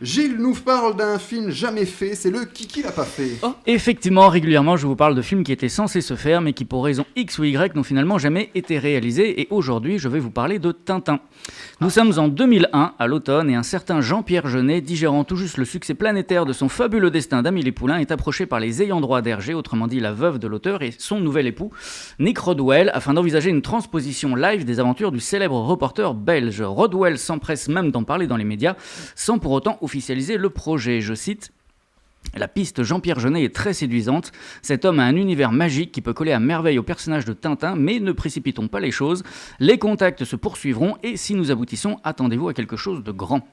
Gilles nous parle d'un film jamais fait, c'est le Kiki l'a pas fait. Oh, effectivement, régulièrement, je vous parle de films qui étaient censés se faire, mais qui pour raison X ou Y n'ont finalement jamais été réalisés. Et aujourd'hui, je vais vous parler de Tintin. Nous sommes en 2001, à l'automne, et un certain Jean-Pierre Jeunet, digérant tout juste le succès planétaire de son fabuleux destin d'Amélie Poulain, est approché par les ayants droit d'Hergé, autrement dit la veuve de l'auteur et son nouvel époux, Nick Rodwell, afin d'envisager une transposition live des aventures du célèbre reporter belge. Rodwell s'empresse même d'en parler dans les médias, sans pour autant officialiser le projet. Je cite la piste Jean-Pierre Jeunet est très séduisante. Cet homme a un univers magique qui peut coller à merveille au personnage de Tintin, mais ne précipitons pas les choses. Les contacts se poursuivront et si nous aboutissons, attendez-vous à quelque chose de grand.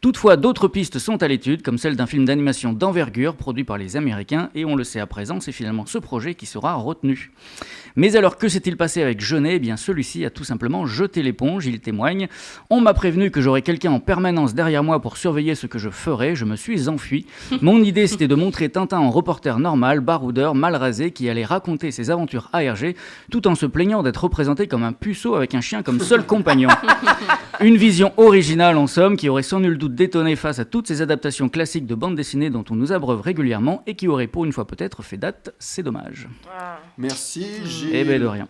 Toutefois, d'autres pistes sont à l'étude, comme celle d'un film d'animation d'envergure produit par les Américains, et on le sait à présent, c'est finalement ce projet qui sera retenu. Mais alors, que s'est-il passé avec Jeunet? Eh bien, celui-ci a tout simplement jeté l'éponge, il témoigne. On m'a prévenu que j'aurais quelqu'un en permanence derrière moi pour surveiller ce que je ferais, je me suis enfui. Mon idée, c'était de montrer Tintin en reporter normal, baroudeur, mal rasé, qui allait raconter ses aventures ARG, tout en se plaignant d'être représenté comme un puceau avec un chien comme seul compagnon. Une vision originale en somme, qui aurait sans nul doute détonné face à toutes ces adaptations classiques de bande dessinée dont on nous abreuve régulièrement et qui aurait pour une fois peut-être fait date, c'est dommage. Merci Gilles. Eh ben de rien.